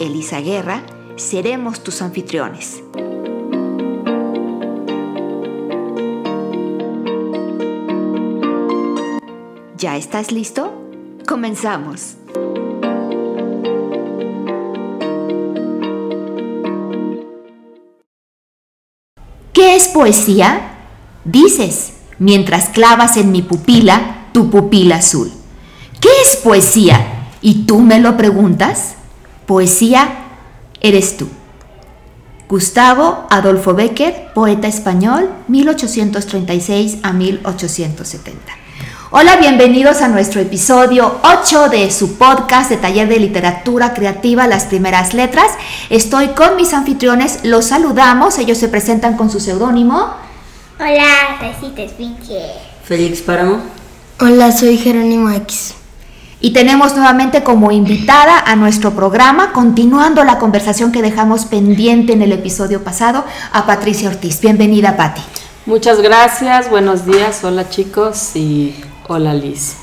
Elisa Guerra, seremos tus anfitriones. ¿Ya estás listo? Comenzamos. ¿Qué es poesía? Dices, mientras clavas en mi pupila tu pupila azul. ¿Qué es poesía? ¿Y tú me lo preguntas? Poesía eres tú. Gustavo Adolfo Becker, poeta español, 1836 a 1870. Hola, bienvenidos a nuestro episodio 8 de su podcast de taller de literatura creativa Las primeras letras. Estoy con mis anfitriones, los saludamos, ellos se presentan con su seudónimo. Hola, Recita. Félix Páramo. Hola, soy Jerónimo X. Y tenemos nuevamente como invitada a nuestro programa, continuando la conversación que dejamos pendiente en el episodio pasado, a Patricia Ortiz. Bienvenida, Patti. Muchas gracias, buenos días, hola chicos y hola Liz.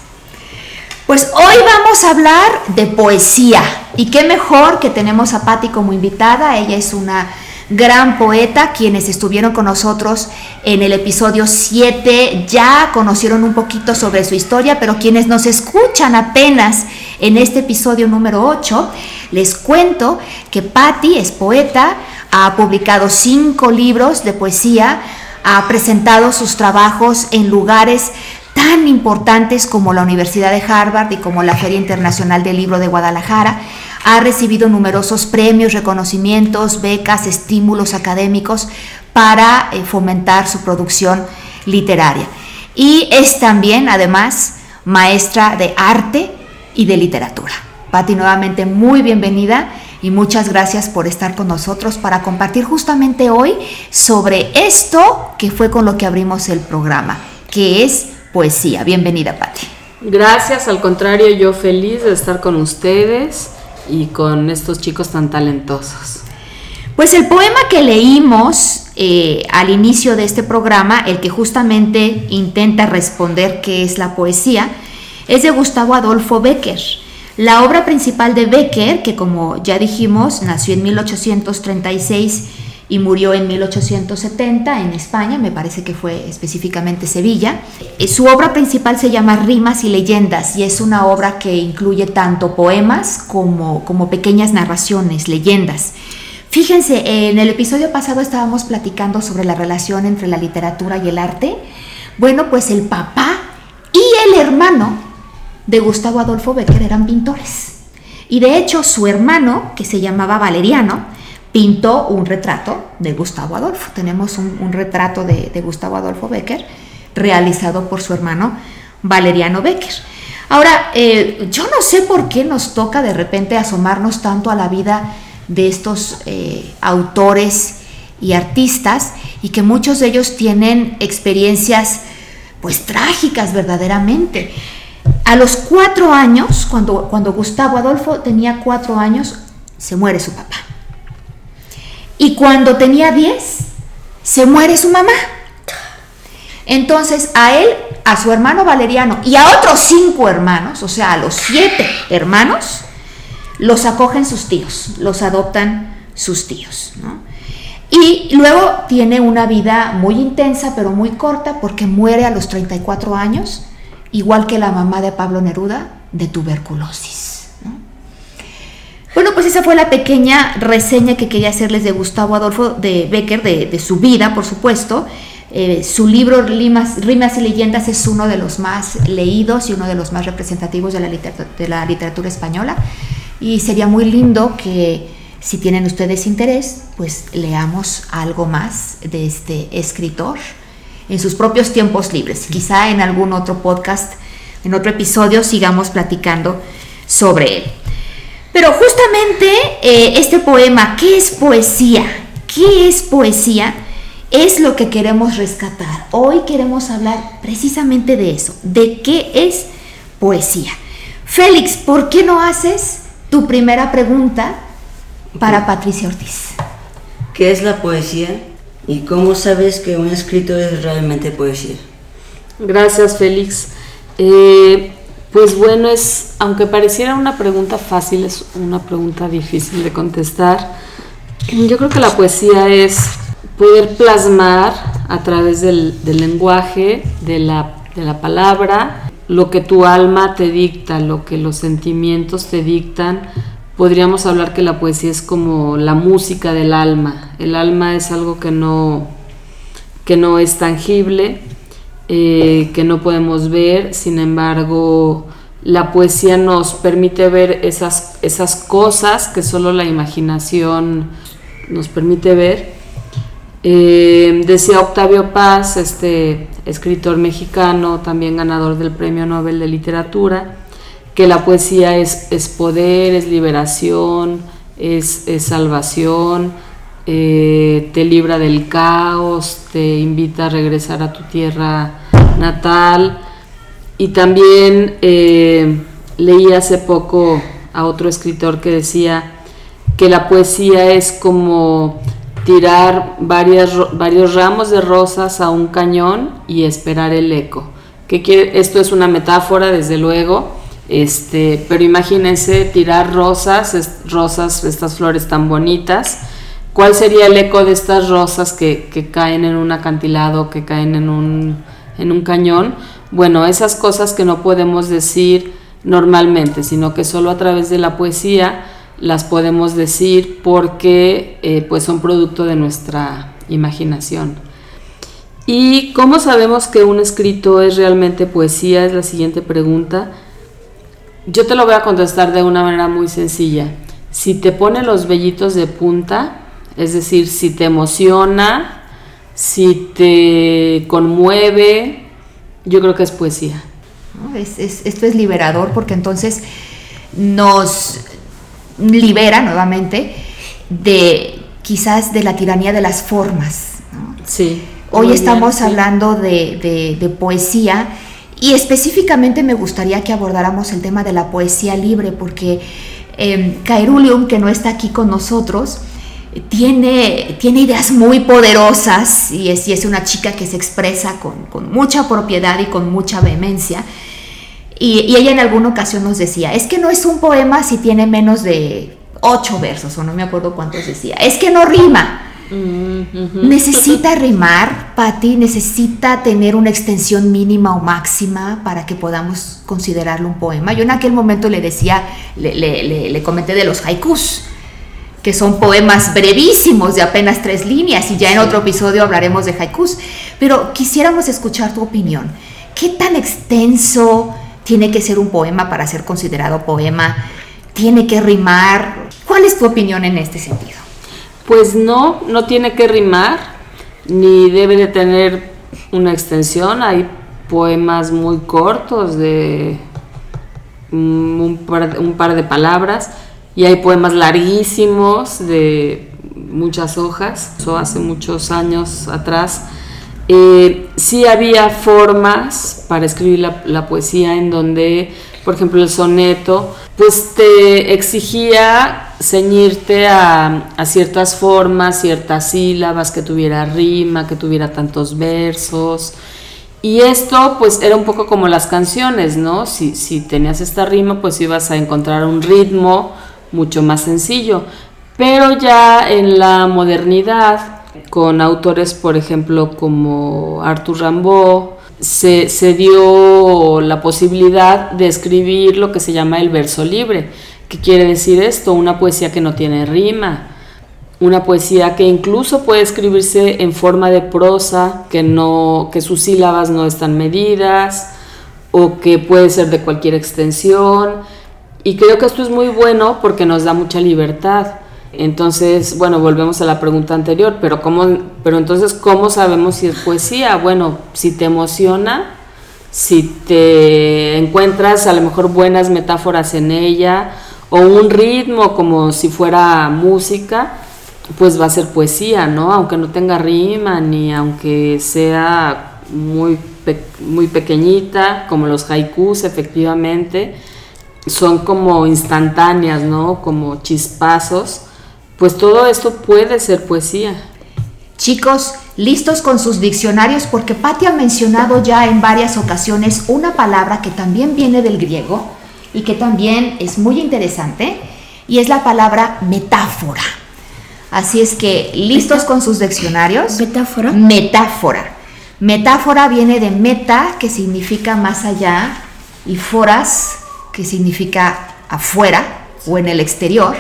Pues hoy vamos a hablar de poesía y qué mejor que tenemos a Patti como invitada. Ella es una gran poeta, quienes estuvieron con nosotros en el episodio 7 ya conocieron un poquito sobre su historia, pero quienes nos escuchan apenas en este episodio número 8, les cuento que Patti es poeta, ha publicado cinco libros de poesía, ha presentado sus trabajos en lugares tan importantes como la Universidad de Harvard y como la Feria Internacional del Libro de Guadalajara. Ha recibido numerosos premios, reconocimientos, becas, estímulos académicos para eh, fomentar su producción literaria. Y es también, además, maestra de arte y de literatura. Patti, nuevamente muy bienvenida y muchas gracias por estar con nosotros para compartir justamente hoy sobre esto que fue con lo que abrimos el programa, que es poesía. Bienvenida, Patti. Gracias, al contrario, yo feliz de estar con ustedes y con estos chicos tan talentosos. Pues el poema que leímos eh, al inicio de este programa, el que justamente intenta responder qué es la poesía, es de Gustavo Adolfo Becker. La obra principal de Becker, que como ya dijimos, nació en 1836 y murió en 1870 en España, me parece que fue específicamente Sevilla. Eh, su obra principal se llama Rimas y Leyendas y es una obra que incluye tanto poemas como, como pequeñas narraciones, leyendas. Fíjense, en el episodio pasado estábamos platicando sobre la relación entre la literatura y el arte. Bueno, pues el papá y el hermano de Gustavo Adolfo Becker eran pintores. Y de hecho su hermano, que se llamaba Valeriano, pintó un retrato de Gustavo Adolfo. Tenemos un, retrato de, Gustavo Adolfo Becker realizado por su hermano Valeriano Becker. Ahora, eh, yo no sé por qué nos toca de repente asomarnos tanto a la vida de estos eh, autores y artistas y que muchos de ellos tienen experiencias pues trágicas verdaderamente. A los cuatro años, cuando, cuando Gustavo Adolfo tenía cuatro años, se muere su papá. Y cuando tenía 10, se muere su mamá. Entonces a él, a su hermano Valeriano y a otros cinco hermanos, o sea, a los siete hermanos, los acogen sus tíos, los adoptan sus tíos. Y luego tiene una vida muy intensa, pero muy corta, porque muere a los 34 años, igual que la mamá de Pablo Neruda, de tuberculosis. Bueno, pues esa fue la pequeña reseña que quería hacerles de Gustavo Adolfo de Becker, de, su vida, por supuesto. Eh, su libro Rimas, Rimas, y Leyendas es uno de los más leídos y uno de los más representativos de la, de la literatura española. Y sería muy lindo que si tienen ustedes interés, pues leamos algo más de este escritor en sus propios tiempos libres. Quizá en algún otro podcast, en otro episodio, sigamos platicando sobre él. Pero justamente eh, este poema, ¿qué es poesía? ¿Qué es poesía? Es lo que queremos rescatar. Hoy queremos hablar precisamente de eso, de qué es poesía. Félix, ¿por qué no haces tu primera pregunta para Patricia Ortiz? ¿Qué es la poesía y cómo sabes que un escrito es realmente poesía? Gracias, Félix. Eh, pues bueno, es, aunque pareciera una pregunta fácil, es una pregunta difícil de contestar. Yo creo que la poesía es poder plasmar a través del, lenguaje, de la, de la palabra, lo que tu alma te dicta, lo que los sentimientos te dictan. Podríamos hablar que la poesía es como la música del alma. El alma es algo que no, que no es tangible, eh, que no podemos ver, sin embargo, la poesía nos permite ver esas, esas cosas que solo la imaginación nos permite ver. Eh, decía Octavio Paz, este escritor mexicano, también ganador del Premio Nobel de Literatura, que la poesía es, es poder, es liberación, es, es salvación, eh, te libra del caos, te invita a regresar a tu tierra natal. Y también eh, leí hace poco a otro escritor que decía que la poesía es como tirar varios ramos de rosas a un cañón y esperar el eco. Que esto es una metáfora, desde luego, este, pero imagínense tirar rosas, rosas, estas flores tan bonitas, ¿Cuál sería el eco de estas rosas que, caen en un acantilado, que caen en un, cañón? Bueno, esas cosas que no podemos decir normalmente, sino que solo a través de la poesía las podemos decir porque eh, pues son producto de nuestra imaginación. ¿Y cómo sabemos que un escrito es realmente poesía? Es la siguiente pregunta. Yo te lo voy a contestar de una manera muy sencilla. Si te pone los vellitos de punta, es decir, si te emociona, si te conmueve, yo creo que es poesía. esto es liberador porque entonces nos libera nuevamente de quizás de la tiranía de las formas. Sí. Hoy estamos hablando de, poesía y específicamente me gustaría que abordáramos el tema de la poesía libre porque eh, que no está aquí con nosotros, tiene, tiene ideas muy poderosas y es, es una chica que se expresa con, mucha propiedad y con mucha vehemencia. Y, ella en alguna ocasión nos decía, es que no es un poema si tiene menos de ocho versos, o no me acuerdo cuántos decía, es que no rima. Mm, necesita rimar, Patti, necesita tener una extensión mínima o máxima para que podamos considerarlo un poema. Yo en aquel momento le decía, le, le, le comenté de los haikus que son poemas brevísimos de apenas tres líneas y ya en otro episodio hablaremos de haikus, pero quisiéramos escuchar tu opinión. ¿Qué tan extenso tiene que ser un poema para ser considerado poema? ¿Tiene que rimar? ¿Cuál es tu opinión en este sentido? Pues no, no tiene que rimar, ni debe de tener una extensión. Hay poemas muy cortos de un par, un par de palabras y hay poemas larguísimos de muchas hojas, eso hace muchos años atrás. Eh, sí había formas para escribir la, poesía en donde, por ejemplo, el soneto, pues te exigía ceñirte a, ciertas formas, ciertas sílabas, que tuviera rima, que tuviera tantos versos. Y esto pues era un poco como las canciones, ¿no? Si, si tenías esta rima, pues ibas a encontrar un ritmo, mucho más sencillo. Pero ya en la modernidad, con autores, por ejemplo, como Arthur Rimbaud, se, se, dio la posibilidad de escribir lo que se llama el verso libre. ¿Qué quiere decir esto? Una poesía que no tiene rima, una poesía que incluso puede escribirse en forma de prosa, que, no, que sus sílabas no están medidas, o que puede ser de cualquier extensión y creo que esto es muy bueno porque nos da mucha libertad. Entonces, bueno, volvemos a la pregunta anterior, pero cómo, pero entonces cómo sabemos si es poesía? Bueno, si te emociona, si te encuentras a lo mejor buenas metáforas en ella o un ritmo como si fuera música, pues va a ser poesía, ¿no? Aunque no tenga rima ni aunque sea muy, muy pequeñita, como los haikus efectivamente, son como instantáneas, ¿no? Como chispazos, pues todo esto puede ser poesía. Chicos, listos con sus diccionarios porque Patti ha mencionado ya en varias ocasiones una palabra que también viene del griego y que también es muy interesante y es la palabra metáfora. Así es que, listos con sus diccionarios. ¿Metáfora? Metáfora. Metáfora viene de meta, que significa más allá, y foras, que significa afuera o en el exterior.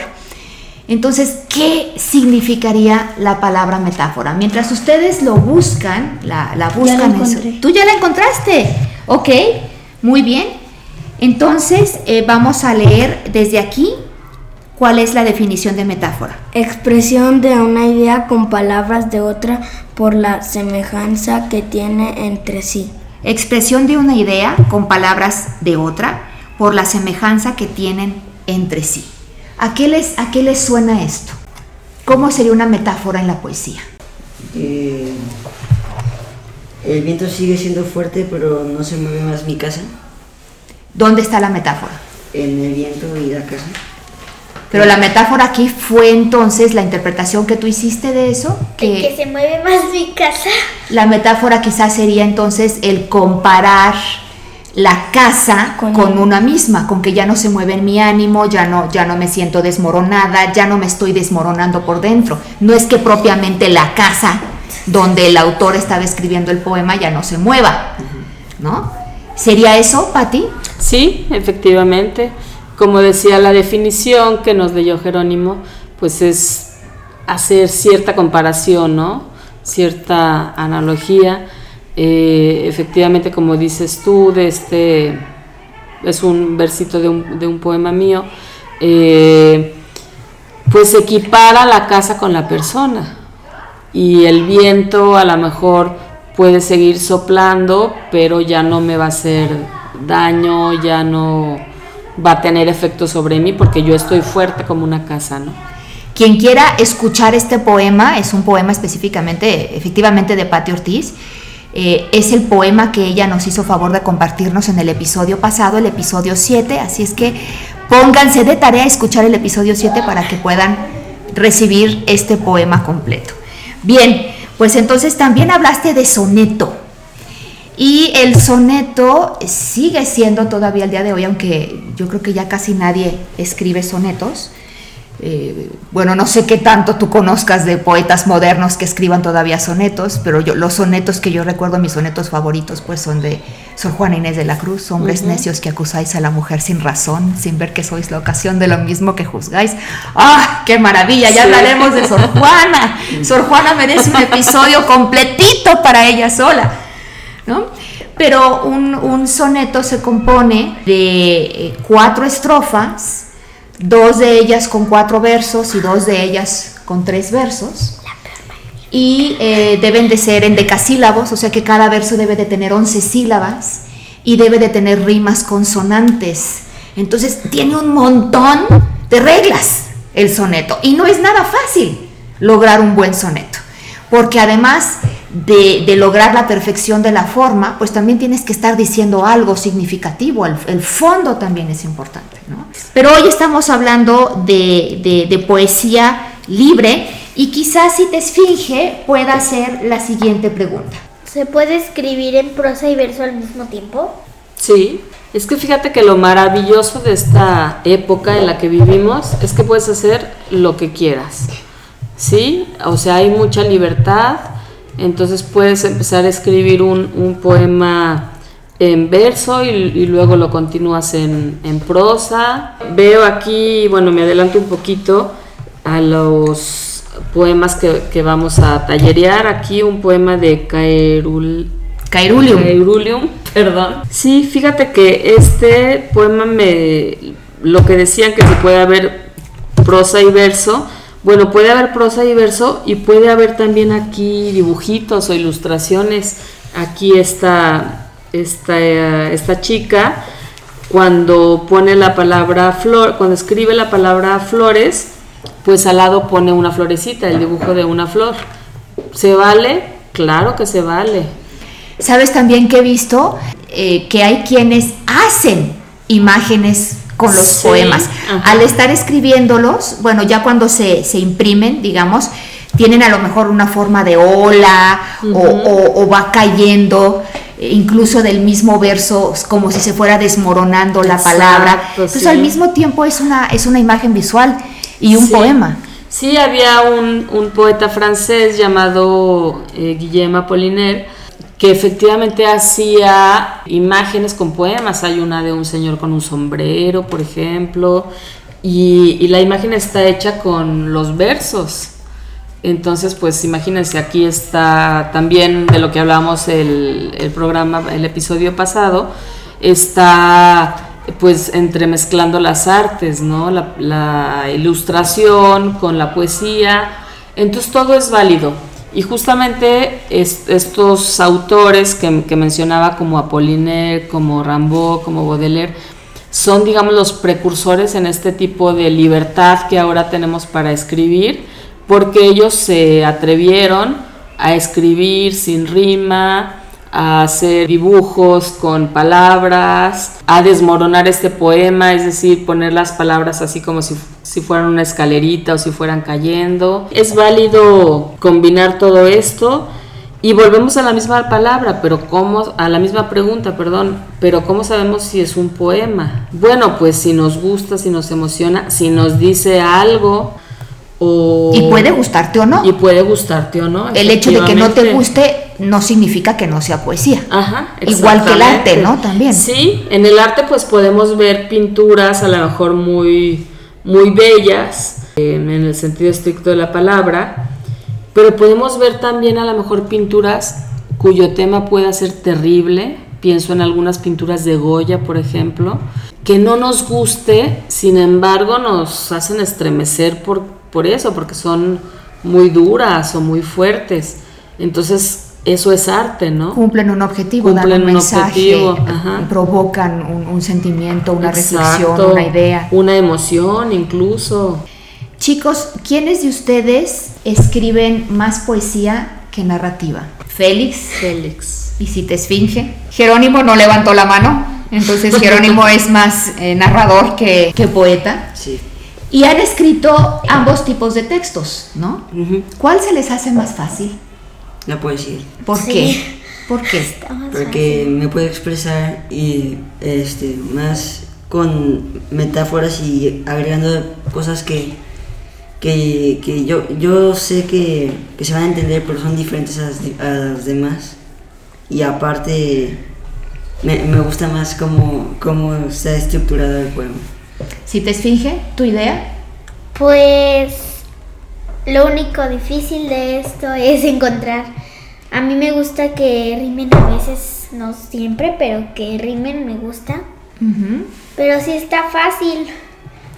Entonces, ¿qué significaría la palabra metáfora? Mientras ustedes lo buscan, la, la buscan. eso. Tú ya la encontraste. Ok, muy bien. Entonces, eh, vamos a leer desde aquí cuál es la definición de metáfora. Expresión de una idea con palabras de otra por la semejanza que tiene entre sí. Expresión de una idea con palabras de otra por la semejanza que tienen entre sí. ¿A qué les, a qué les suena esto? ¿Cómo sería una metáfora en la poesía? Eh, el viento sigue siendo fuerte, pero no se mueve más mi casa. ¿Dónde está la metáfora? En el viento y la casa. Pero la metáfora aquí fue entonces la interpretación que tú hiciste de eso, Que, que se mueve más mi casa. la metáfora quizás sería entonces el comparar la casa con, Con- una misma, con que ya no se mueve en mi ánimo, ya no, ya no me siento desmoronada, ya no me estoy desmoronando por dentro. No es que propiamente la casa donde el autor estaba escribiendo el poema ya no se mueva, ¿no? ¿Sería eso, Patti? Sí, efectivamente. Como decía la definición que nos leyó Jerónimo, pues es hacer cierta comparación, ¿no? Cierta analogía. Eh, efectivamente, como dices tú, de este es un versito de un, de un poema mío. eh, pues equipara la casa con la persona y el viento a lo mejor puede seguir soplando, pero ya no me va a hacer daño, ya no va a tener efecto sobre mí porque yo estoy fuerte como una casa, ¿no? Quien quiera escuchar este poema, es un poema específicamente, efectivamente, de Patti Ortiz. Eh, es el poema que ella nos hizo favor de compartirnos en el episodio pasado, el episodio 7. Así es que pónganse de tarea a escuchar el episodio 7 para que puedan recibir este poema completo. Bien, pues entonces también hablaste de soneto. Y el soneto sigue siendo todavía el día de hoy, aunque yo creo que ya casi nadie escribe sonetos. Eh, bueno, no sé qué tanto tú conozcas de poetas modernos que escriban todavía sonetos, pero yo, los sonetos que yo recuerdo, mis sonetos favoritos, pues son de Sor Juana Inés de la Cruz, hombres necios que acusáis a la mujer sin razón, sin ver que sois la ocasión de lo mismo que juzgáis. ¡Ah, qué maravilla! Ya Sí. hablaremos de Sor Juana. Sor Juana merece un episodio completito para ella sola. ¿no? Pero un, un soneto se compone de eh, cuatro estrofas, dos de ellas con cuatro versos y dos de ellas con tres versos. Y eh, deben de ser en decasílabos, o sea que cada verso debe de tener 11 sílabas y debe de tener rimas consonantes. Entonces tiene un montón de reglas el soneto y no es nada fácil lograr un buen soneto, porque además de, de lograr la perfección de la forma, pues también tienes que estar diciendo algo significativo, el, el fondo también es importante. ¿no? Pero hoy estamos hablando de, de- de poesía libre y quizás si te esfinge pueda hacer la siguiente pregunta. ¿Se puede escribir en prosa y verso al mismo tiempo? Sí, es que fíjate que lo maravilloso de esta época en la que vivimos es que puedes hacer lo que quieras. ¿Sí? O sea, hay mucha libertad, entonces puedes empezar a escribir un, un poema en verso y, y luego lo continúas en, en prosa. Veo aquí, bueno, me adelanto un poquito a los poemas que, que vamos a tallerear. Aquí un poema de Caerul, Cairulium. Eurulium, perdón. Sí, fíjate que este poema me lo que decían que se puede haber prosa y verso, bueno, puede haber prosa y verso y puede haber también aquí dibujitos o ilustraciones. Aquí está esta, eh, esta chica cuando pone la palabra flor, cuando escribe la palabra flores, pues al lado pone una florecita, el dibujo de una flor. ¿Se vale? Claro que se vale. ¿Sabes también que he visto? Eh, que hay quienes hacen imágenes con los Sí, poemas. ajá. Al estar escribiéndolos, bueno, ya cuando se, se imprimen, digamos, tienen a lo mejor una forma de ola o- o, o va cayendo eh, incluso del mismo verso como si se fuera desmoronando la Exacto, palabra. Entonces sí. al mismo tiempo es una, es una imagen visual y un Sí. poema. Sí, había un, un poeta francés llamado eh, Guillaume Apollinaire que efectivamente hacía imágenes con poemas. Hay una de un señor con un sombrero, por ejemplo, y, y la imagen está hecha con los versos. Entonces, pues imagínense, aquí está también de lo que hablamos el, el programa, el episodio pasado, está pues entremezclando las artes, ¿no? La, la ilustración con la poesía. Entonces todo es válido. Y justamente es- estos autores que, mencionaba como Apollinaire, como Rimbaud, como Baudelaire, son, digamos, los precursores en este tipo de libertad que ahora tenemos para escribir, porque ellos se atrevieron a escribir sin rima, a hacer dibujos con palabras, a desmoronar este poema, es decir, poner las palabras así como si, si fueran una escalerita o si fueran cayendo. Es válido combinar todo esto y volvemos a la misma palabra, pero cómo, a la misma pregunta, perdón, pero ¿cómo sabemos si es un poema? Bueno, pues si nos gusta, si nos emociona, si nos dice algo o... Y puede gustarte o no. Y puede gustarte o no. El hecho de que no te guste no significa que no sea poesía. Ajá, Igual que el arte. ¿no? También. Sí, en el arte pues podemos ver pinturas a lo mejor muy, muy bellas, en el sentido estricto de la palabra, pero podemos ver también a lo mejor pinturas cuyo tema pueda ser terrible, pienso en algunas pinturas de Goya, por ejemplo, que no nos guste, sin embargo nos hacen estremecer por, por eso, porque son muy duras o muy fuertes. Entonces, eso es arte, ¿no? Cumplen un objetivo, dan Cumplen un un mensaje, objetivo, provocan un, un sentimiento, una reflexión, una idea. Una emoción incluso. Chicos, ¿quiénes de ustedes escriben más poesía que narrativa? Félix Félix. y si te esfinge. Jerónimo no levantó la mano, entonces Jerónimo es más eh, narrador que, que poeta. Sí. Y han escrito ambos tipos de textos, ¿no? ¿Cuál se les hace más fácil? La poesía. ¿Por Sí. qué? ¿Por qué? Porque me puedo expresar y este más con metáforas y agregando cosas que, que, que yo, yo sé que, que se van a entender, pero son diferentes a las, di- a las demás. Y aparte, me, me gusta más cómo, cómo está estructurado el poema. Si te esfinge, tu idea. Pues lo único difícil de esto es encontrar. A mí me gusta que rimen a veces, no siempre, pero que rimen me gusta. Pero sí está fácil.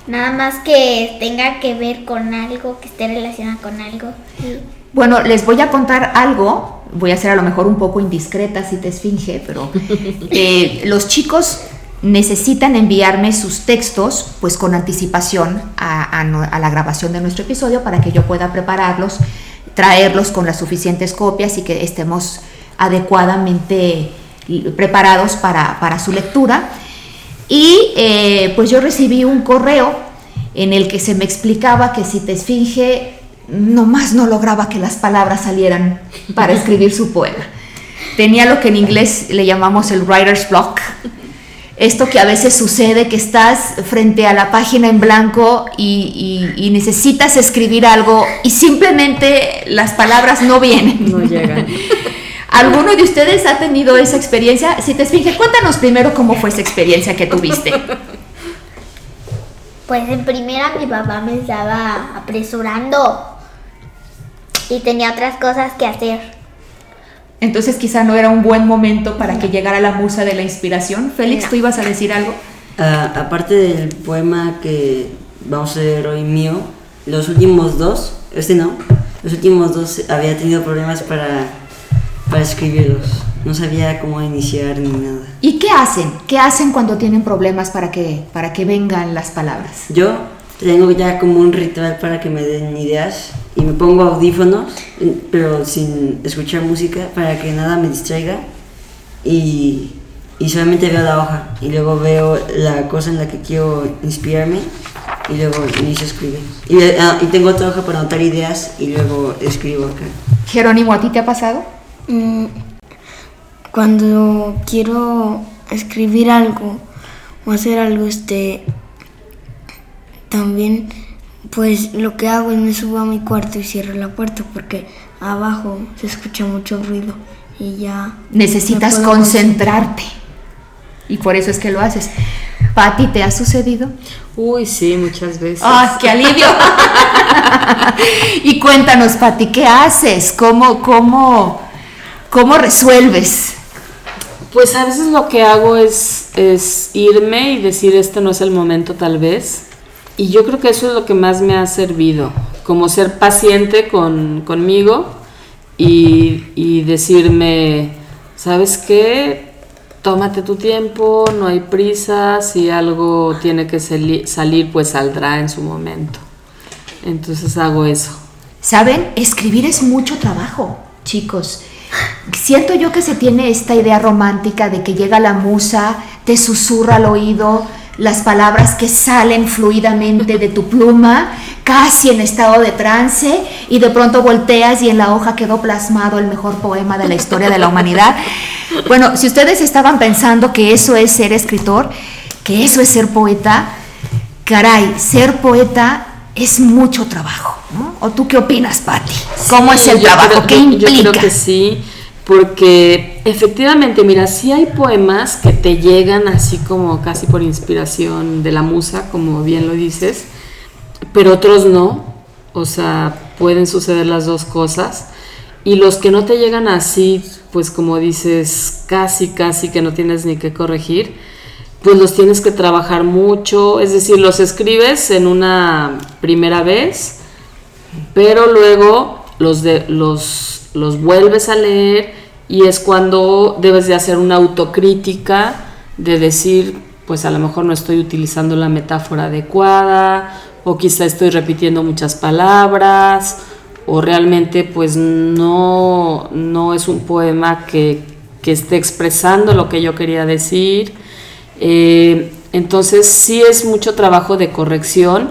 Nada más que tenga que ver con algo, que esté relacionado con algo. Sí. Bueno, les voy a contar algo. Voy a ser a lo mejor un poco indiscreta si te esfinge, pero eh, los chicos necesitan enviarme sus textos pues con anticipación a, la grabación de nuestro episodio para que yo pueda prepararlos, traerlos con las suficientes copias y que estemos adecuadamente preparados para, para su lectura. Y eh, pues yo recibí un correo en el que se me explicaba que si te esfinge nomás no lograba que las palabras salieran para escribir su poema. Tenía lo que en inglés le llamamos el writer's block. Esto que a veces sucede, que estás frente a la página en blanco y, y- y necesitas escribir algo y simplemente las palabras no vienen. No llegan. ¿Alguno de ustedes ha tenido esa experiencia? Si te esfinge, cuéntanos primero cómo fue esa experiencia que tuviste. Pues en primera mi papá me estaba apresurando y tenía otras cosas que hacer. Entonces quizá no era un buen momento para que llegara la musa de la inspiración. Félix, ¿tú ibas a decir algo? Ah, aparte del poema que vamos a leer hoy mío, los últimos dos, este no, los últimos dos había tenido problemas para, para escribirlos. no sabía cómo iniciar ni nada. ¿Y qué hacen? ¿Qué hacen cuando tienen problemas para que, para que vengan las palabras? Yo tengo ya como un ritual para que me den ideas y me pongo audífonos, pero sin escuchar música para que nada me distraiga y, y solamente veo la hoja y luego veo la cosa en la que quiero inspirarme y luego inicio a escribir. Y, ah, y tengo otra hoja para anotar ideas y luego escribo acá. Jerónimo, ¿a ti te ha pasado? Mm, cuando quiero escribir algo o hacer algo, este, también, pues lo que hago es me subo a mi cuarto y cierro la puerta porque abajo se escucha mucho ruido y ya. Necesitas concentrarte. Y por eso es que lo haces. Pati, ¿te ha sucedido? Uy, sí, muchas veces. ¡Ah, qué alivio! y cuéntanos, Pati, ¿qué haces? ¿Cómo, cómo, cómo resuelves? Pues a veces lo que hago es, es irme y decir este no es el momento tal vez. Y yo creo que eso es lo que más me ha servido, como ser paciente con, conmigo y, y decirme, ¿sabes qué? Tómate tu tiempo, no hay prisa, si algo tiene que sali- salir, pues saldrá en su momento. Entonces hago eso. ¿Saben? Escribir es mucho trabajo, chicos. Siento yo que se tiene esta idea romántica de que llega la musa, te susurra al oído las palabras que salen fluidamente de tu pluma, casi en estado de trance, y de pronto volteas y en la hoja quedó plasmado el mejor poema de la historia de la humanidad. Bueno, si ustedes estaban pensando que eso es ser escritor, que eso es ser poeta, caray, ser poeta es mucho trabajo. ¿No? ¿O tú qué opinas, Patti? ¿Cómo es Sí, el yo trabajo? creo- ¿Qué yo- implica? Yo creo que sí, porque efectivamente, mira, sí hay poemas que te llegan así como casi por inspiración de la musa, como bien lo dices, pero otros no. O sea, pueden suceder las dos cosas. Y los que no te llegan así, pues como dices, casi, casi que no tienes ni que corregir, pues los tienes que trabajar mucho. Es decir, los escribes en una primera vez, pero luego los, de, los, los vuelves a leer y es cuando debes de hacer una autocrítica de decir, pues a lo mejor no estoy utilizando la metáfora adecuada o quizá estoy repitiendo muchas palabras o realmente pues no, no es un poema que, que esté expresando lo que yo quería decir. Eh, entonces sí es mucho trabajo de corrección.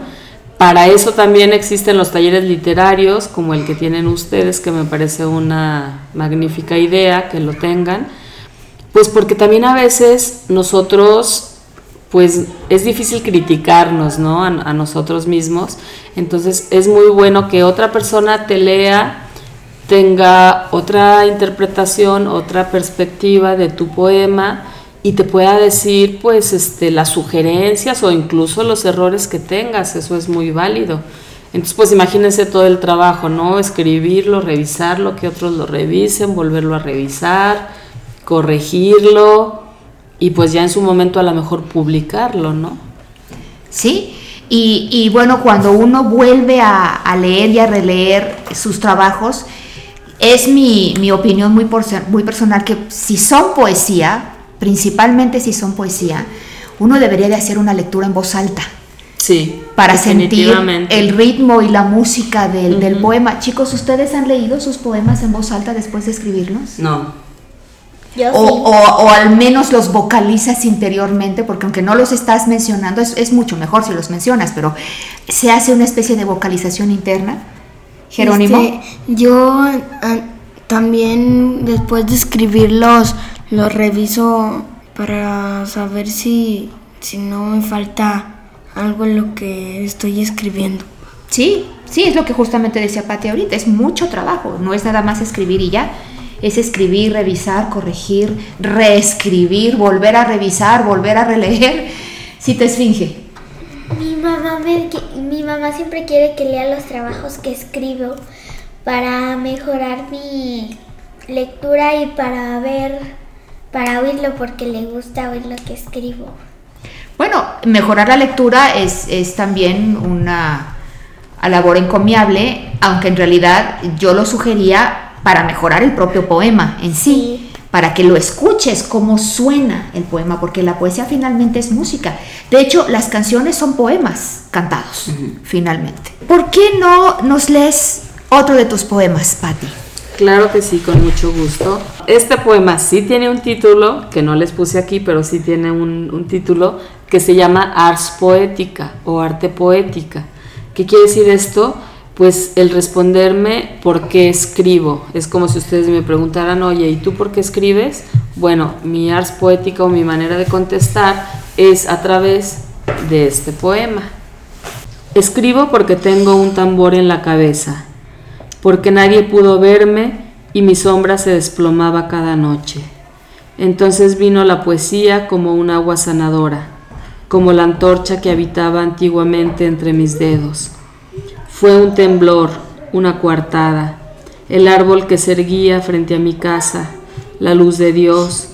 Para eso también existen los talleres literarios, como el que tienen ustedes, que me parece una magnífica idea que lo tengan. Pues porque también a veces nosotros, pues es difícil criticarnos, ¿no? A, a nosotros mismos. Entonces es muy bueno que otra persona te lea, tenga otra interpretación, otra perspectiva de tu poema y te pueda decir pues este las sugerencias o incluso los errores que tengas, eso es muy válido. Entonces pues imagínense todo el trabajo, ¿no? Escribirlo, revisarlo, que otros lo revisen, volverlo a revisar, corregirlo y pues ya en su momento a lo mejor publicarlo, ¿no? ¿Sí? Y, y bueno, cuando uno vuelve a, leer y a releer sus trabajos, es mi, mi opinión muy, porce- muy personal que si son poesía, principalmente si son poesía, uno debería de hacer una lectura en voz alta Sí. para sentir el ritmo y la música del, del Ujú. poema. Chicos, ¿ustedes han leído sus poemas en voz alta después de escribirlos? No, Yo O, sí. o- o al menos los vocalizas interiormente, porque aunque no los estás mencionando, es, es mucho mejor si los mencionas, pero se hace una especie de vocalización interna. Jerónimo. Este, yo ah, también después de escribirlos los reviso para saber si, si no me falta algo en lo que estoy escribiendo. Sí, sí, es lo que justamente decía Pati ahorita, es mucho trabajo, no es nada más escribir y ya, es escribir, revisar, corregir, reescribir, volver a revisar, volver a releer. Si te esfinge. Mi mamá, me, mi mamá siempre quiere que lea los trabajos que escribo para mejorar mi lectura y para ver, para oírlo porque le gusta oír lo que escribo. Bueno, mejorar la lectura es, es también una labor encomiable, aunque en realidad yo lo sugería para mejorar el propio poema en sí, Sí. para que lo escuches cómo suena el poema, porque la poesía finalmente es música. De hecho, las canciones son poemas cantados, finalmente. ¿Por qué no nos lees otro de tus poemas, Patti? Claro que sí, con mucho gusto. Este poema sí tiene un título, que no les puse aquí, pero sí tiene un, título que se llama Ars Poética o Arte Poética. ¿Qué quiere decir esto? Pues el responderme por qué escribo. Es como si ustedes me preguntaran, oye, ¿y tú por qué escribes? Bueno, mi ars poética o mi manera de contestar es a través de este poema. Escribo porque tengo un tambor en la cabeza, porque nadie pudo verme y mi sombra se desplomaba cada noche. Entonces vino la poesía como un agua sanadora, como la antorcha que habitaba antiguamente entre mis dedos fue un temblor, una coartada, el árbol que se erguía frente a mi casa, la luz de Dios,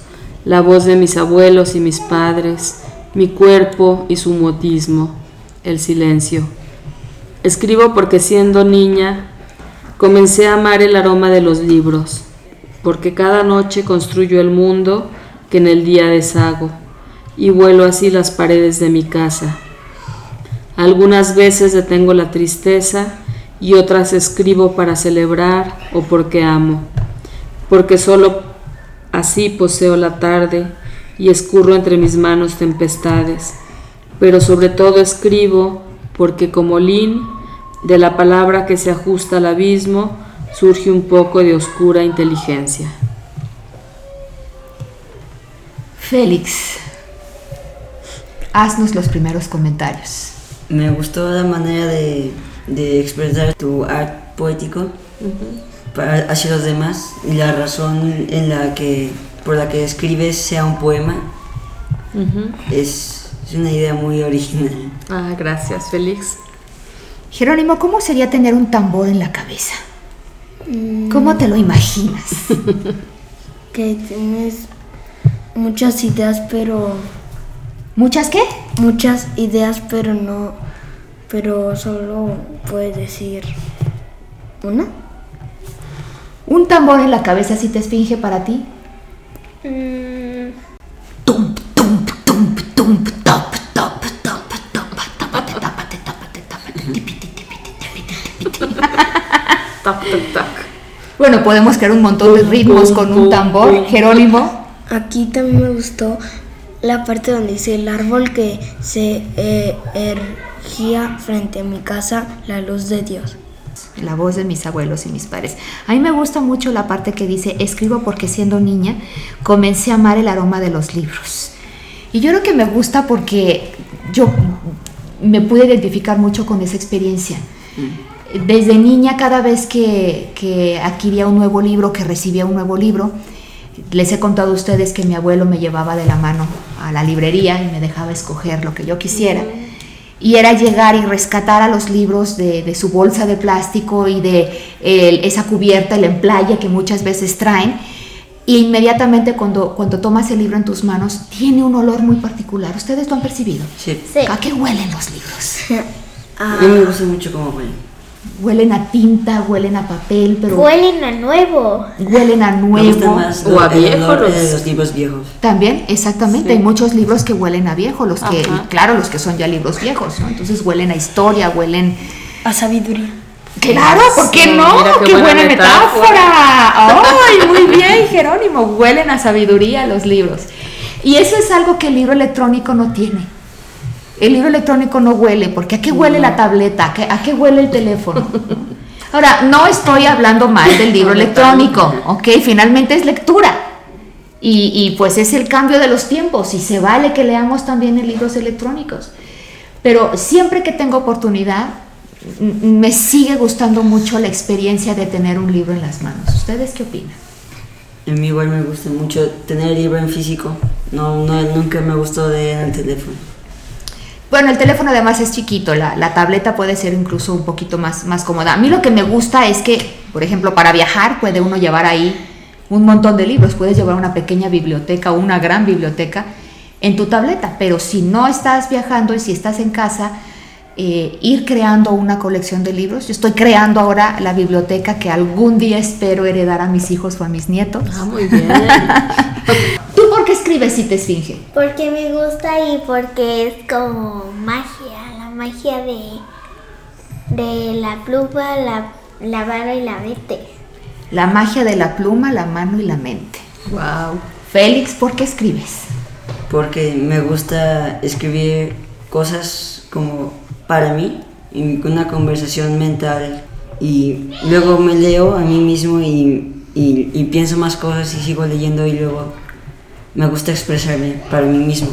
la voz de mis abuelos y mis padres, mi cuerpo y su mutismo, el silencio. Escribo porque siendo niña comencé a amar el aroma de los libros, porque cada noche construyo el mundo que en el día deshago y vuelo así las paredes de mi casa. Algunas veces detengo la tristeza y otras escribo para celebrar o porque amo, porque solo así poseo la tarde y escurro entre mis manos tempestades, pero sobre todo escribo porque como Lin, de la palabra que se ajusta al abismo, surge un poco de oscura inteligencia. Félix, haznos los primeros comentarios. Me gustó la manera de, de expresar tu arte poético para, hacia los demás y la razón en la que, por la que escribes sea un poema. es, es una idea muy original. Ah, gracias, Félix. Jerónimo, ¿cómo sería tener un tambor en la cabeza? ¿Cómo te lo imaginas? Que tienes muchas ideas, pero ¿Muchas qué? muchas ideas, pero no, pero solo puedes decir una. ¿Un tambor en la cabeza si te esfinge para ti? Mm, Tum, tum, tum, tum, top, top, top, Tac, tac, tac. Bueno, podemos crear un montón de ritmos con un tambor. Jerónimo, Aquí también me gustó la parte donde dice el árbol que se eh, ergía frente a mi casa, la luz de Dios. la voz de mis abuelos y mis padres. A mí me gusta mucho la parte que dice, escribo porque siendo niña comencé a amar el aroma de los libros. Y yo creo que me gusta porque yo me pude identificar mucho con esa experiencia. Desde niña, cada vez que, que adquiría un nuevo libro, que recibía un nuevo libro, les he contado a ustedes que mi abuelo me llevaba de la mano a la librería y me dejaba escoger lo que yo quisiera. Y era llegar y rescatar a los libros de, de su bolsa de plástico y de el- esa cubierta, el emplaye que muchas veces traen. Y inmediatamente cuando, cuando tomas el libro en tus manos, tiene un olor muy particular. ¿Ustedes lo han percibido? Sí. sí. ¿A qué huelen los libros? A mí me gusta mucho cómo huelen. Huelen a tinta, huelen a papel, pero Huelen a nuevo. huelen a nuevo. más O a viejo, los- libros viejos. También, exactamente. Sí. Hay muchos libros que huelen a viejo, los que, Ajá. claro, los que son ya libros viejos, ¿no? Entonces huelen a historia, huelen. A sabiduría. Claro, ¿por qué Sí, no? qué ¡Qué, buena buena metáfora. metáfora! ¡Ay, muy bien, Jerónimo! Huelen a sabiduría los libros. Y eso es algo que el libro electrónico no tiene. El libro electrónico no huele, porque ¿a qué huele la tableta? ¿A qué, a qué huele el teléfono? Ahora, no estoy hablando mal del libro electrónico, ¿ok? Finalmente es lectura. Y, y, pues es el cambio de los tiempos y se vale que leamos también en libros electrónicos. Pero siempre que tengo oportunidad, me sigue gustando mucho la experiencia de tener un libro en las manos. ¿Ustedes qué opinan? A mí igual me gusta mucho tener el libro en físico. No, no, nunca me gustó leer en el teléfono. Bueno, el teléfono además es chiquito, la, la tableta puede ser incluso un poquito más, más cómoda. A mí lo que me gusta es que, por ejemplo, para viajar puede uno llevar ahí un montón de libros, puedes llevar una pequeña biblioteca o una gran biblioteca en tu tableta, pero si no estás viajando y si estás en casa, eh, ir creando una colección de libros. Yo estoy creando ahora la biblioteca que algún día espero heredar a mis hijos o a mis nietos. Ah, muy bien. ¿Tú por qué escribes si te esfinge? Porque me gusta y porque es como magia, la magia de, de la pluma, la, la mano y la mente. La magia de la pluma, la mano y la mente. wow. Félix, ¿por qué escribes? Porque me gusta escribir cosas como para mí, en una conversación mental. Y luego me leo a mí mismo y, y- y pienso más cosas y sigo leyendo y luego me gusta expresarme para mí mismo.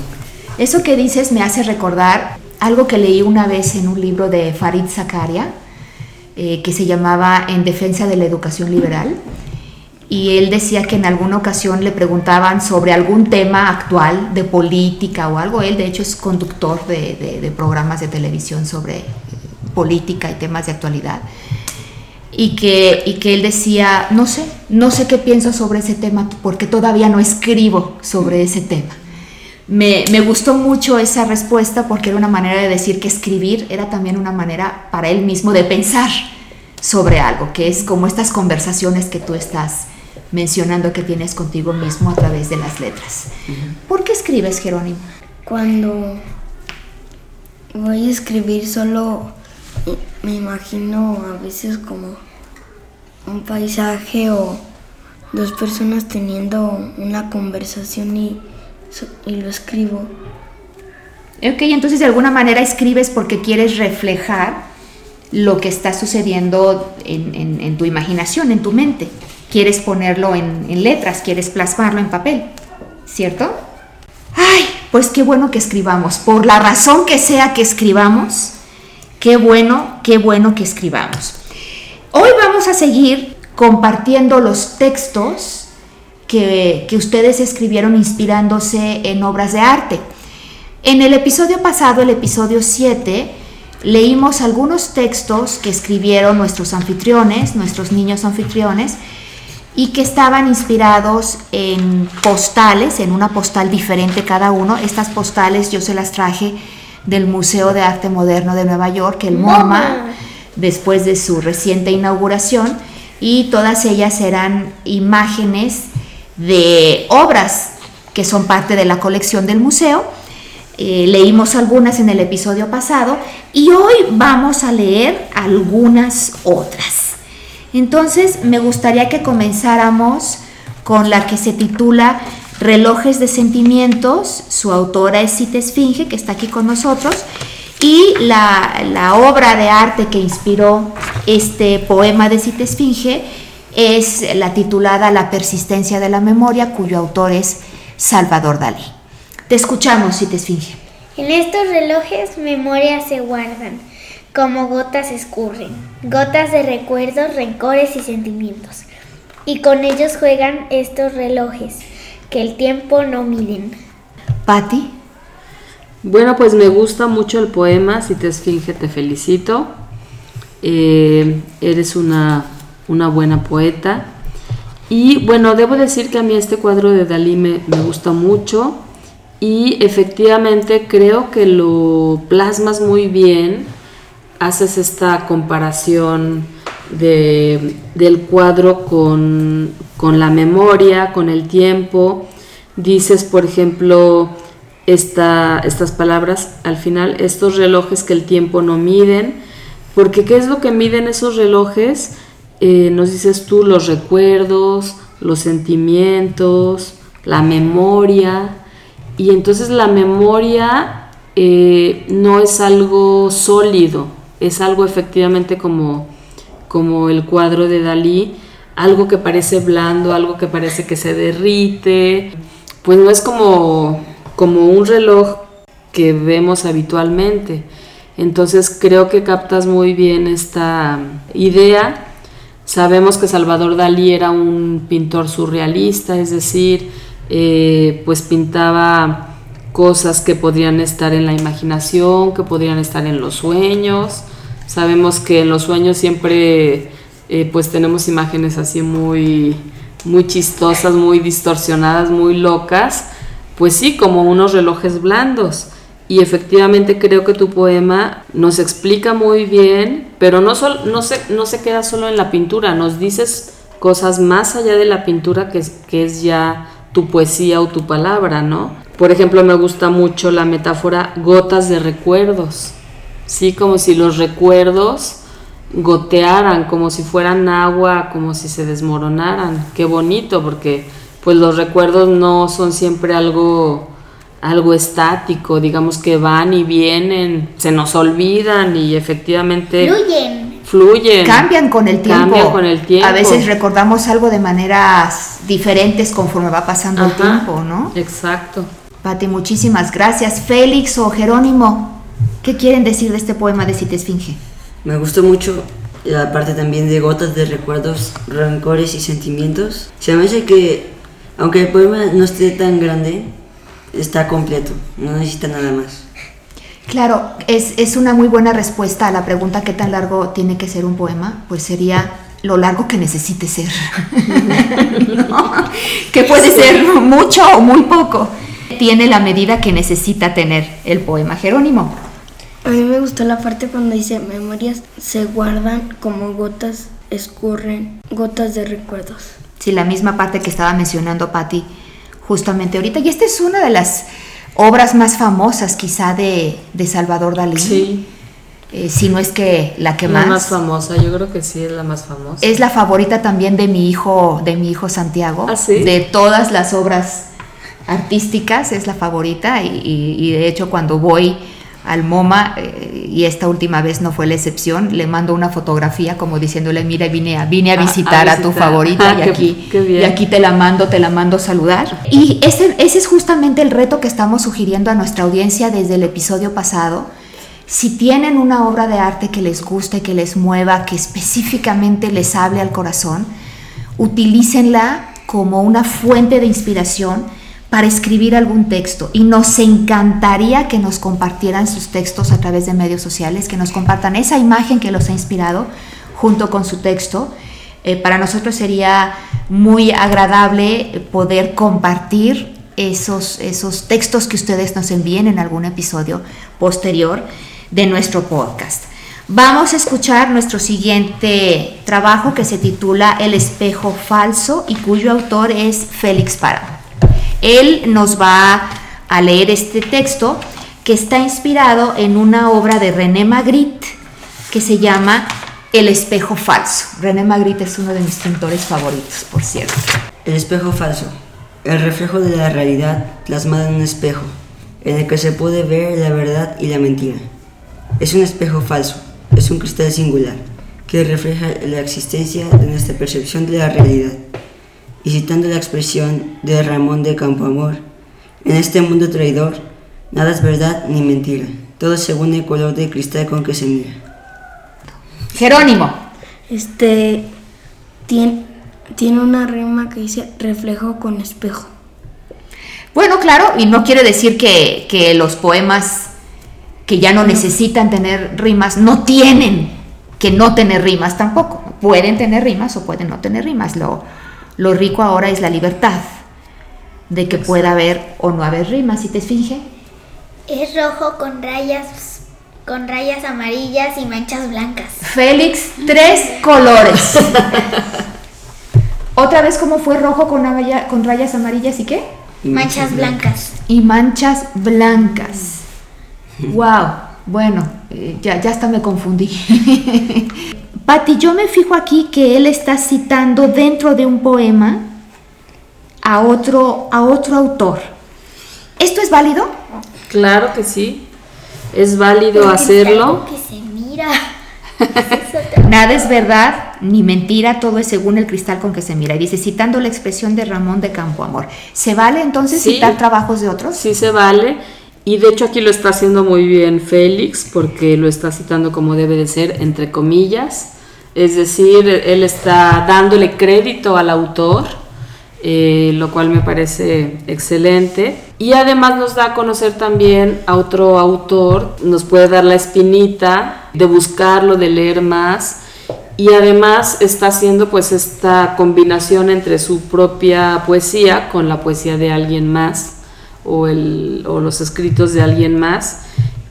Eso que dices me hace recordar algo que leí una vez en un libro de Farid Zakaria, eh, que se llamaba En defensa de la educación liberal. Y él decía que en alguna ocasión le preguntaban sobre algún tema actual de política o algo. Él de hecho es conductor de, programas de televisión sobre política y temas de actualidad. Y que, y que él decía, no sé, no sé qué pienso sobre ese tema porque todavía no escribo sobre ese tema. Me, me gustó mucho esa respuesta porque era una manera de decir que escribir era también una manera para él mismo de pensar sobre algo, que es como estas conversaciones que tú estás mencionando que tienes contigo mismo a través de las letras. ¿Por qué escribes, Jerónimo? Cuando voy a escribir solo me imagino a veces como un paisaje o dos personas teniendo una conversación y, lo escribo. Ok, entonces de alguna manera escribes porque quieres reflejar lo que está sucediendo en, tu imaginación, en tu mente. Quieres ponerlo en letras, quieres plasmarlo en papel, ¿cierto? Ay, pues qué bueno que escribamos. Por la razón que sea que escribamos, qué bueno, qué bueno que escribamos. Hoy vamos a seguir compartiendo los textos que, que ustedes escribieron inspirándose en obras de arte. En el episodio pasado, el episodio 7, leímos algunos textos que escribieron nuestros anfitriones, nuestros niños anfitriones, y que estaban inspirados en postales, en una postal diferente cada uno. Estas postales yo se las traje del Museo de Arte Moderno de Nueva York, el MoMA, después de su reciente inauguración, y todas ellas eran imágenes de obras que son parte de la colección del museo. Eh, leímos algunas en el episodio pasado y hoy vamos a leer algunas otras. Entonces me gustaría que comenzáramos con la que se titula Relojes de Sentimientos. Su autora es Cita Esfinge, que está aquí con nosotros. Y la, la obra de arte que inspiró este poema de Cita Esfinge es la titulada La persistencia de la memoria, cuyo autor es Salvador Dalí. Te escuchamos, Cita Esfinge. En estos relojes memorias se guardan, como gotas escurren, gotas de recuerdos, rencores y sentimientos. Y con ellos juegan estos relojes, que el tiempo no miden. Patti. Bueno, pues me gusta mucho el poema, si te esfinge te felicito. Eh, eres una, una buena poeta. Y bueno, debo decir que a mí este cuadro de Dalí me, me gusta mucho y efectivamente creo que lo plasmas muy bien, haces esta comparación de- del cuadro con, con la memoria, con el tiempo, dices por ejemplo esta- estas palabras al final, estos relojes que el tiempo no miden, porque ¿qué es lo que miden esos relojes? Eh, nos dices tú los recuerdos, los sentimientos, la memoria, y entonces la memoria eh, no es algo sólido, es algo efectivamente como, como el cuadro de Dalí, algo que parece blando, algo que parece que se derrite, pues no es como, como un reloj que vemos habitualmente. Entonces creo que captas muy bien esta idea. Sabemos que Salvador Dalí era un pintor surrealista, es decir, eh, pues pintaba cosas que podrían estar en la imaginación, que podrían estar en los sueños. Sabemos que en los sueños siempre eh, pues tenemos imágenes así muy, muy chistosas, muy distorsionadas, muy locas, pues sí, como unos relojes blandos. y efectivamente creo que tu poema nos explica muy bien, pero no, se, queda solo en la pintura, nos dices cosas más allá de la pintura que es ya tu poesía o tu palabra, ¿no? Por ejemplo, me gusta mucho la metáfora gotas de recuerdos, ¿sí? Como si los recuerdos gotearan, como si fueran agua, como si se desmoronaran. Qué bonito, porque pues los recuerdos no son siempre algo algo estático, digamos que van y vienen, se nos olvidan y efectivamente fluyen. Fluyen. Cambian con el tiempo. Cambian con el tiempo. A veces recordamos algo de maneras diferentes conforme va pasando el tiempo, ¿no? Exacto. Pati, muchísimas gracias. Félix o Jerónimo, ¿qué quieren decir de este poema de Cite Esfinge? Me gustó mucho la parte también de gotas de recuerdos, rencores y sentimientos. Se me hace que, aunque el poema no esté tan grande, está completo, no necesita nada más. Claro, es, es, una muy buena respuesta a la pregunta qué tan largo tiene que ser un poema, pues sería lo largo que necesite ser, que puede ser mucho o muy poco. Tiene la medida que necesita tener el poema Jerónimo. A mí me gustó la parte cuando dice memorias se guardan como gotas escurren, gotas de recuerdos. Sí, la misma parte que estaba mencionando Patti justamente ahorita. Y esta es una de las obras más famosas quizá de, Salvador Dalí. Sí. Eh, si no es que la que más. La más famosa, yo creo que sí es la más famosa. Es la favorita también de mi hijo, de mi hijo Santiago. ¿Ah, sí? De todas las obras artísticas es la favorita y de hecho cuando voy al MoMA, eh, y esta última vez no fue la excepción, le mando una fotografía como diciéndole, mira, vine a, vine a visitar a, tu favorita y, aquí, y aquí te la mando, te la mando saludar. Y ese, ese es justamente el reto que estamos sugiriendo a nuestra audiencia desde el episodio pasado. Si tienen una obra de arte que les guste, que les mueva, que específicamente les hable al corazón, utilícenla como una fuente de inspiración para escribir algún texto y nos encantaría que nos compartieran sus textos a través de medios sociales, que nos compartan esa imagen que los ha inspirado junto con su texto. Eh, para nosotros sería muy agradable poder compartir esos, esos textos que ustedes nos envíen en algún episodio posterior de nuestro podcast. Vamos a escuchar nuestro siguiente trabajo que se titula El espejo falso y cuyo autor es Félix Parado. Él nos va a leer este texto que está inspirado en una obra de René Magritte que se llama El espejo falso. René Magritte es uno de mis pintores favoritos, por cierto. El espejo falso, el reflejo de la realidad plasmada en un espejo, en el que se puede ver la verdad y la mentira. Es un espejo falso, es un cristal singular, que refleja la existencia de nuestra percepción de la realidad y citando la expresión de Ramón de Campoamor, en este mundo traidor, nada es verdad ni mentira, todo según el color de cristal con que se mira. Jerónimo. Este tiene, tiene una rima que dice reflejo con espejo. Bueno, claro, y no quiere decir que, que los poemas que ya no necesitan tener rimas no tienen que no tener rimas tampoco. Pueden tener rimas o pueden no tener rimas. Lo, lo rico ahora es la libertad de que pueda haber o no haber rimas, si te esfinge. Es rojo con rayas con rayas amarillas y manchas blancas. Félix, tres colores. Otra vez, ¿cómo fue rojo con, con rayas amarillas y qué? manchas blancas. Y manchas blancas. wow. Bueno, eh, ya, ya hasta me confundí. Patti, yo me fijo aquí que él está citando dentro de un poema a otro, a otro autor. ¿Esto es válido? Claro que sí. Es válido hacerlo. Que se mira. Nada es verdad ni mentira, todo es según el cristal con que se mira. Y dice, citando la expresión de Ramón de Campo Amor. ¿Se vale entonces citar trabajos de otros? Sí, se vale. Y de hecho aquí lo está haciendo muy bien Félix, porque lo está citando como debe de ser, entre comillas. Es decir, él está dándole crédito al autor, eh, lo cual me parece excelente. Y además nos da a conocer también a otro autor, nos puede dar la espinita de buscarlo, de leer más. Y además está haciendo pues esta combinación entre su propia poesía con la poesía de alguien más o, el, o los escritos de alguien más.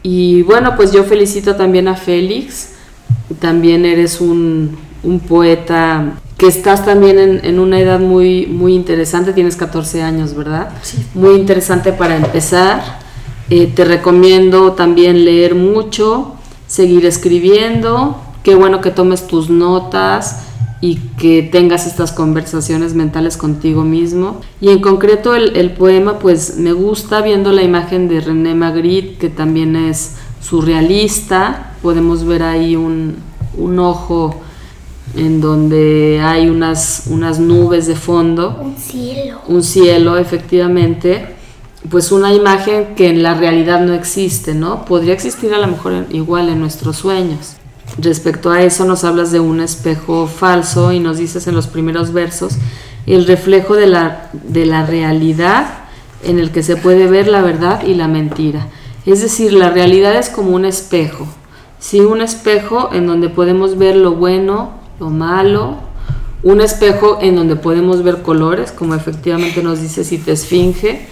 Y bueno, pues yo felicito también a Félix. También eres un, un poeta que estás también en, en, una edad muy, muy interesante, tienes 14 años, ¿verdad? Sí. Muy interesante para empezar. Eh, te recomiendo también leer mucho, seguir escribiendo, qué bueno que tomes tus notas y que tengas estas conversaciones mentales contigo mismo. Y en concreto el, el poema, pues me gusta viendo la imagen de René Magritte, que también es surrealista, podemos ver ahí un, un ojo en donde hay unas, unas nubes de fondo. Un cielo. Un cielo, efectivamente. Pues una imagen que en la realidad no existe, ¿no? Podría existir a lo mejor en, igual en nuestros sueños. Respecto a eso nos hablas de un espejo falso y nos dices en los primeros versos el reflejo de la, de la realidad en el que se puede ver la verdad y la mentira. Es decir, la realidad es como un espejo, ¿sí? Un espejo en donde podemos ver lo bueno, lo malo, un espejo en donde podemos ver colores, como efectivamente nos dice si te esfinge,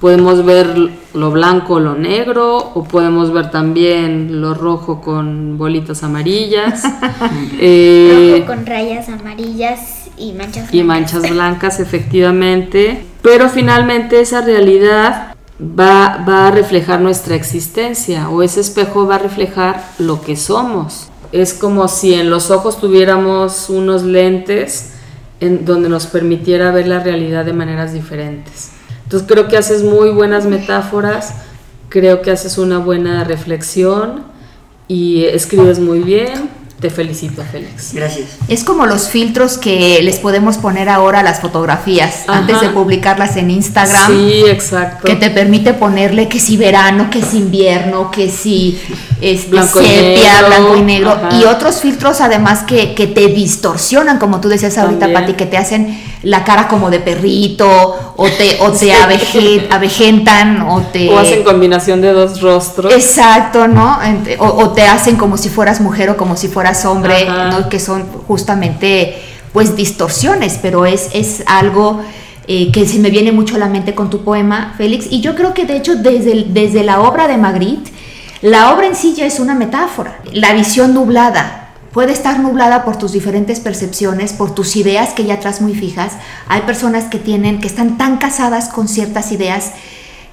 podemos ver lo blanco o lo negro, o podemos ver también lo rojo con bolitas amarillas, eh, rojo con rayas amarillas y manchas blancas. Y manchas blancas, efectivamente, pero finalmente esa realidad va, va a reflejar nuestra existencia, o ese espejo va a reflejar lo que somos es como si en los ojos tuviéramos unos lentes en donde nos permitiera ver la realidad de maneras diferentes. Entonces creo que haces muy buenas metáforas, creo que haces una buena reflexión y escribes muy bien. Te felicito, Félix. Gracias. Es como los filtros que les podemos poner ahora a las fotografías Ajá. antes de publicarlas en Instagram. Sí, exacto. Que te permite ponerle que si verano, que si invierno, que si este, Blanco sepia, negro. blanco y negro. Ajá. Y otros filtros además que, que te distorsionan, como tú decías ahorita, También. Pati, que te hacen la cara como de perrito, o te, o te aveje- avejentan, o te... O hacen combinación de dos rostros. Exacto, ¿no? O, o te hacen como si fueras mujer o como si fueras hombre. ¿no? Que son justamente, pues, distorsiones, pero es, es algo eh, que se me viene mucho a la mente con tu poema, Félix. Y yo creo que, de hecho, desde, el- desde la obra de Magritte, la obra en sí ya es una metáfora. La visión nublada puede estar nublada por tus diferentes percepciones, por tus ideas que ya traes muy fijas. Hay personas que tienen, que están tan casadas con ciertas ideas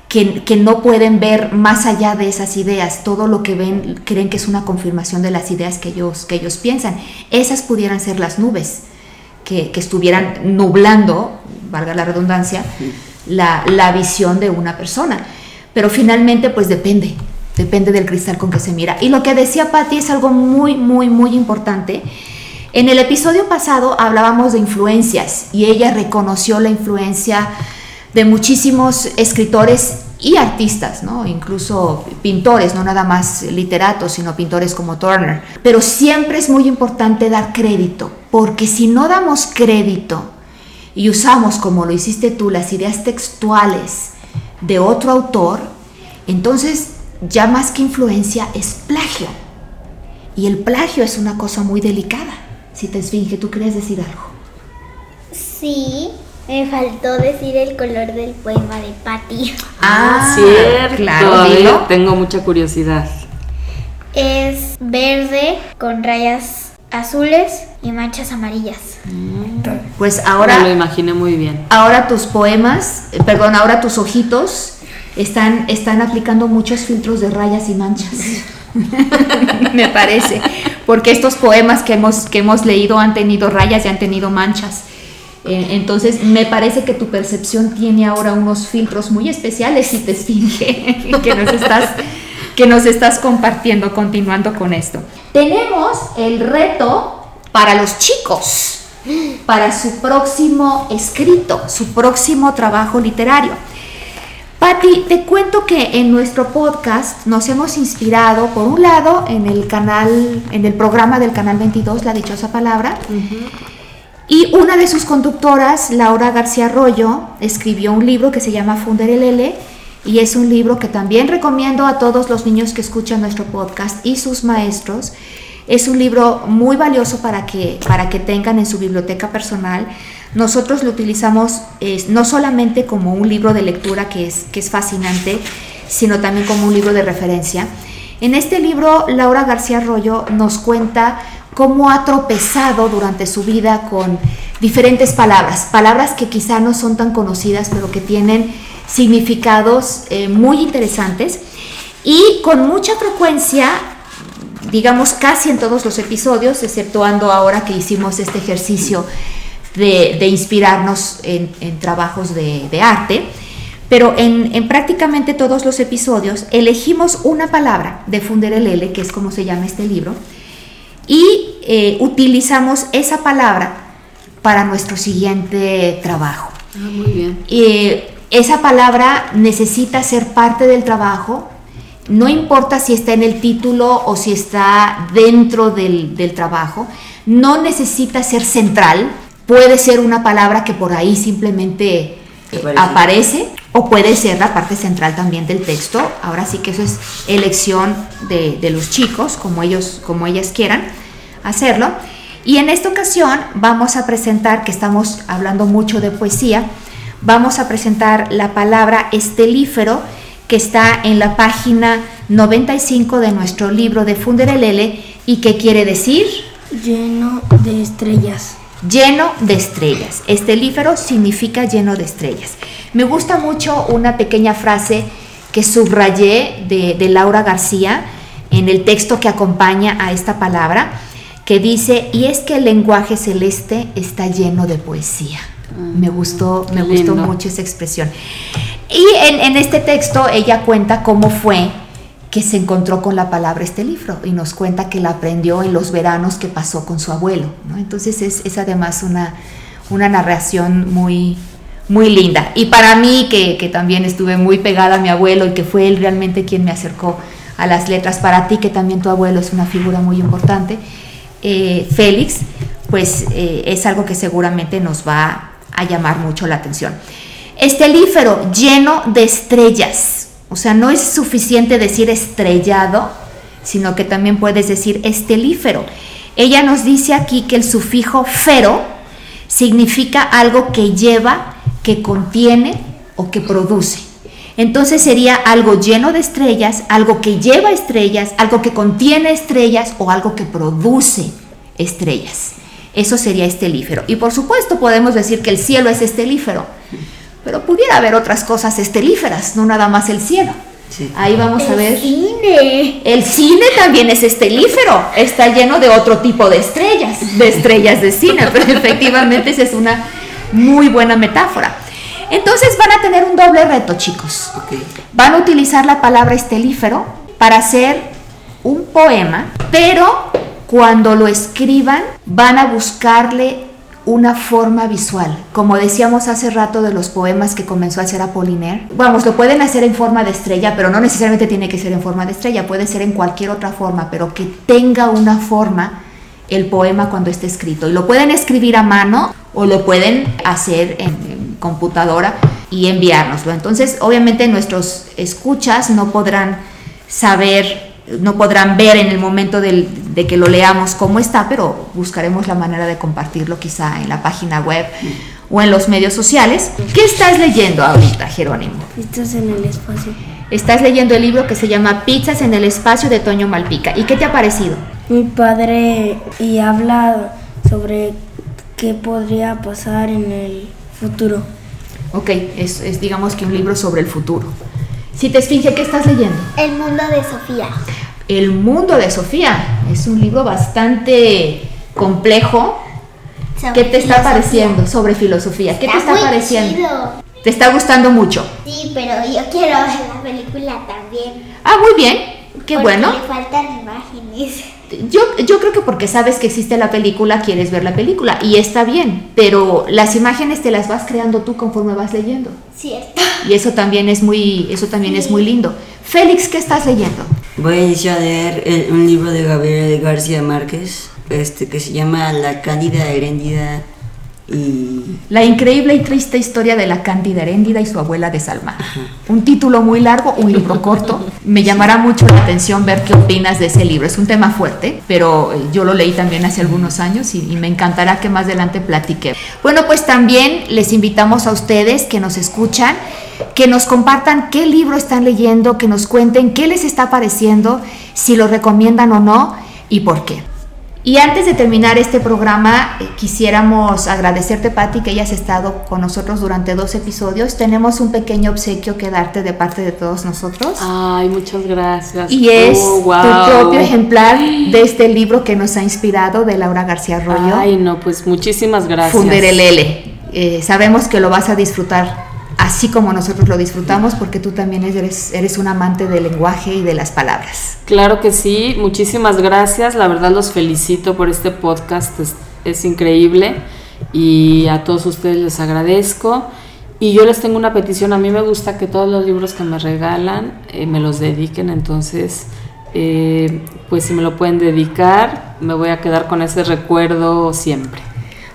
que, que no pueden ver más allá de esas ideas. Todo lo que ven creen que es una confirmación de las ideas que ellos, que ellos piensan. Esas pudieran ser las nubes que, que estuvieran nublando, valga la redundancia, la, la visión de una persona. Pero finalmente, pues depende, depende del cristal con que se mira. Y lo que decía Patti es algo muy, muy, muy importante. En el episodio pasado hablábamos de influencias y ella reconoció la influencia de muchísimos escritores y artistas, ¿no? incluso pintores, no nada más literatos, sino pintores como Turner. Pero siempre es muy importante dar crédito, porque si no damos crédito y usamos, como lo hiciste tú, las ideas textuales de otro autor, entonces ya más que influencia es plagio. Y el plagio es una cosa muy delicada. Si te esfinge, ¿tú querías decir algo? Sí, me faltó decir el color del poema de Patty. Ah, cierto. claro, dilo. tengo mucha curiosidad. Es verde con rayas azules y manchas amarillas. Pues Ahora ahora lo imaginé muy bien. ahora tus poemas, eh, perdón, ahora tus ojitos están, están aplicando muchos filtros de rayas y manchas. Me parece. Porque estos poemas que hemos, que hemos leído han tenido rayas y han tenido manchas. Eh, entonces, me parece que tu percepción tiene ahora unos filtros muy especiales y te esfinge que nos estás, que nos estás compartiendo, continuando con esto. Tenemos el reto para los chicos, para su próximo escrito, su próximo trabajo literario. Patti, te cuento que en nuestro podcast nos hemos inspirado, por un lado, en el canal, en el programa del canal 22, La Dichosa Palabra, y una de sus conductoras, Laura García Arroyo, escribió un libro que se llama Funderelele, y es un libro que también recomiendo a todos los niños que escuchan nuestro podcast y sus maestros. Es un libro muy valioso para que, para que tengan en su biblioteca personal. Nosotros lo utilizamos no solamente como un libro de lectura que es, que es fascinante, sino también como un libro de referencia. En este libro, Laura García Arroyo nos cuenta cómo ha tropezado durante su vida con diferentes palabras, palabras que quizá no son tan conocidas, pero que tienen significados eh, muy interesantes y con mucha frecuencia, digamos casi en todos los episodios, exceptuando ahora que hicimos este ejercicio de, inspirarnos en, trabajos de, arte, pero en, prácticamente todos los episodios elegimos una palabra de Funderelele, que es como se llama este libro, y eh, utilizamos esa palabra para nuestro siguiente trabajo. Ah, muy bien. Y esa palabra necesita ser parte del trabajo, no importa si está en el título o si está dentro del, del trabajo, no necesita ser central, Puede ser una palabra que por ahí simplemente aparece o puede ser la parte central también del texto. Ahora sí que eso es elección de, los chicos, como ellos, como ellas quieran hacerlo. Y en esta ocasión vamos a presentar, que estamos hablando mucho de poesía, vamos a presentar la palabra estelífero que está en la página 95 de nuestro libro de Funderelele y que quiere decir lleno de estrellas lleno de estrellas. Estelífero significa lleno de estrellas. Me gusta mucho una pequeña frase que subrayé de, Laura García en el texto que acompaña a esta palabra, que dice, y es que el lenguaje celeste está lleno de poesía. Mm, me gustó, me gustó mucho esa expresión. Y en, en este texto ella cuenta cómo fue que se encontró con la palabra estelifro y nos cuenta que la aprendió en los veranos que pasó con su abuelo. Entonces es, además una, una narración muy, muy linda. Y para mí, que, también estuve muy pegada a mi abuelo y que fue él realmente quien me acercó a las letras, para ti que también tu abuelo es una figura muy importante, eh, Félix, pues eh, es algo que seguramente nos va a llamar mucho la atención. Estelífero, lleno de estrellas. O sea, no es suficiente decir estrellado, sino que también puedes decir estelífero. Ella nos dice aquí que el sufijo fero significa algo que lleva, que contiene o que produce. Entonces sería algo lleno de estrellas, algo que lleva estrellas, algo que contiene estrellas o algo que produce estrellas. Eso sería estelífero. Y por supuesto podemos decir que el cielo es estelífero pero pudiera haber otras cosas estelíferas, no nada más el cielo. Ahí vamos a ver. El cine. El cine también es estelífero, está lleno de otro tipo de estrellas, de estrellas de cine, pero efectivamente esa es una muy buena metáfora. Entonces van a tener un doble reto, chicos. Van a utilizar la palabra estelífero para hacer un poema, pero cuando lo escriban van a buscarle una forma visual, como decíamos hace rato de los poemas que comenzó a hacer Apollinaire. Vamos, lo pueden hacer en forma de estrella, pero no necesariamente tiene que ser en forma de estrella, puede ser en cualquier otra forma, pero que tenga una forma el poema cuando esté escrito. Y lo pueden escribir a mano o lo pueden hacer en, computadora y enviárnoslo. Entonces, obviamente nuestros escuchas no podrán saber no podrán ver en el momento de que lo leamos cómo está, pero buscaremos la manera de compartirlo quizá en la página web o en los medios sociales. ¿Qué estás leyendo ahorita, Jerónimo? Pizzas en el espacio. Estás leyendo el libro que se llama Pizzas en el espacio de Toño Malpica. ¿Y qué te ha parecido? Mi padre y habla sobre qué podría pasar en el futuro. Ok, es, es digamos que un libro sobre el futuro. Si te esfinge, ¿qué estás leyendo? El mundo de Sofía. El mundo de Sofía. Es un libro bastante complejo. ¿Qué te está pareciendo sobre filosofía? ¿Qué te está pareciendo? ¿Te está gustando mucho? Sí, pero yo quiero ver la película también. Ah, muy bien. Qué bueno. Le faltan imágenes. Yo, yo creo que porque sabes que existe la película, quieres ver la película. Y está bien, pero las imágenes te las vas creando tú conforme vas leyendo. Cierto. Y eso también es muy, eso también es muy lindo. Félix, ¿qué estás leyendo? Voy a iniciar a leer un libro de Gabriel García Márquez, este, que se llama La cándida heréndida y La increíble y triste historia de la Cándida Heréndida y su abuela de Salma. Un título muy largo, un libro corto. Me llamará mucho la atención ver qué opinas de ese libro. Es un tema fuerte, pero eh, yo lo leí también hace algunos años y, y me encantará que más adelante platique. Bueno, pues también les invitamos a ustedes que nos escuchan, que nos compartan qué libro están leyendo, que nos cuenten qué les está pareciendo, si lo recomiendan o no y por qué. Y antes de terminar este programa, eh, quisiéramos agradecerte, Patti, que hayas estado con nosotros durante dos episodios. Tenemos un pequeño obsequio que darte de parte de todos nosotros. Ay, muchas gracias. Y es Oh, tu propio ejemplar de este libro que nos ha inspirado de Laura García Arroyo, Ay, no, pues muchísimas gracias. Funderelele. Eh, sabemos que lo vas a disfrutar así como nosotros lo disfrutamos porque tú también eres, un amante del lenguaje y de las palabras. Claro que sí, muchísimas gracias. La verdad los felicito por este podcast, es, es increíble y a todos ustedes les agradezco. Y yo les tengo una petición, a mí me gusta que todos los libros que me regalan eh, me los dediquen, entonces eh, pues si me lo pueden dedicar, me voy a quedar con ese recuerdo siempre.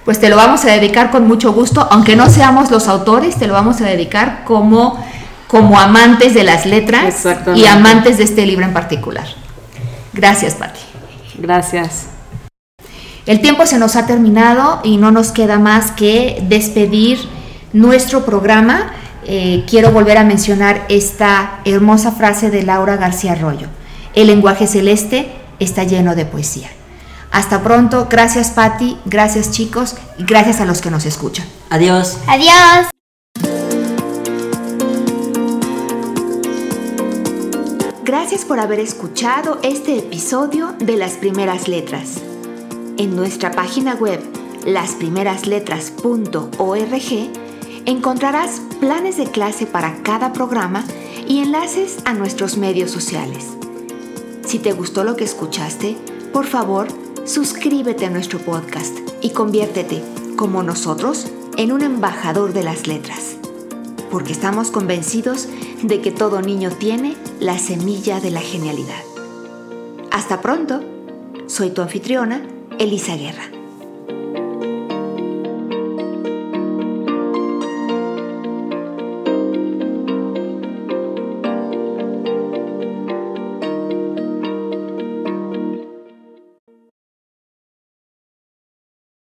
Pues te lo vamos a dedicar con mucho gusto, aunque no seamos los autores, te lo vamos a dedicar como, como amantes de las letras y amantes de este libro en particular. Gracias, Pati. Gracias. El tiempo se nos ha terminado y no nos queda más que despedir nuestro programa. Eh, quiero volver a mencionar esta hermosa frase de Laura García Arroyo. El lenguaje celeste está lleno de poesía. Hasta pronto, gracias Patti, gracias chicos y gracias a los que nos escuchan. adiós. Adiós. Gracias por haber escuchado este episodio de Las Primeras Letras. En nuestra página web, lasprimerasletras.org, encontrarás planes de clase para cada programa y enlaces a nuestros medios sociales. Si te gustó lo que escuchaste, por favor, suscríbete a nuestro podcast y conviértete, como nosotros, en un embajador de las letras porque estamos convencidos de que todo niño tiene la semilla de la genialidad. Hasta pronto, soy tu anfitriona, Elisa Guerra.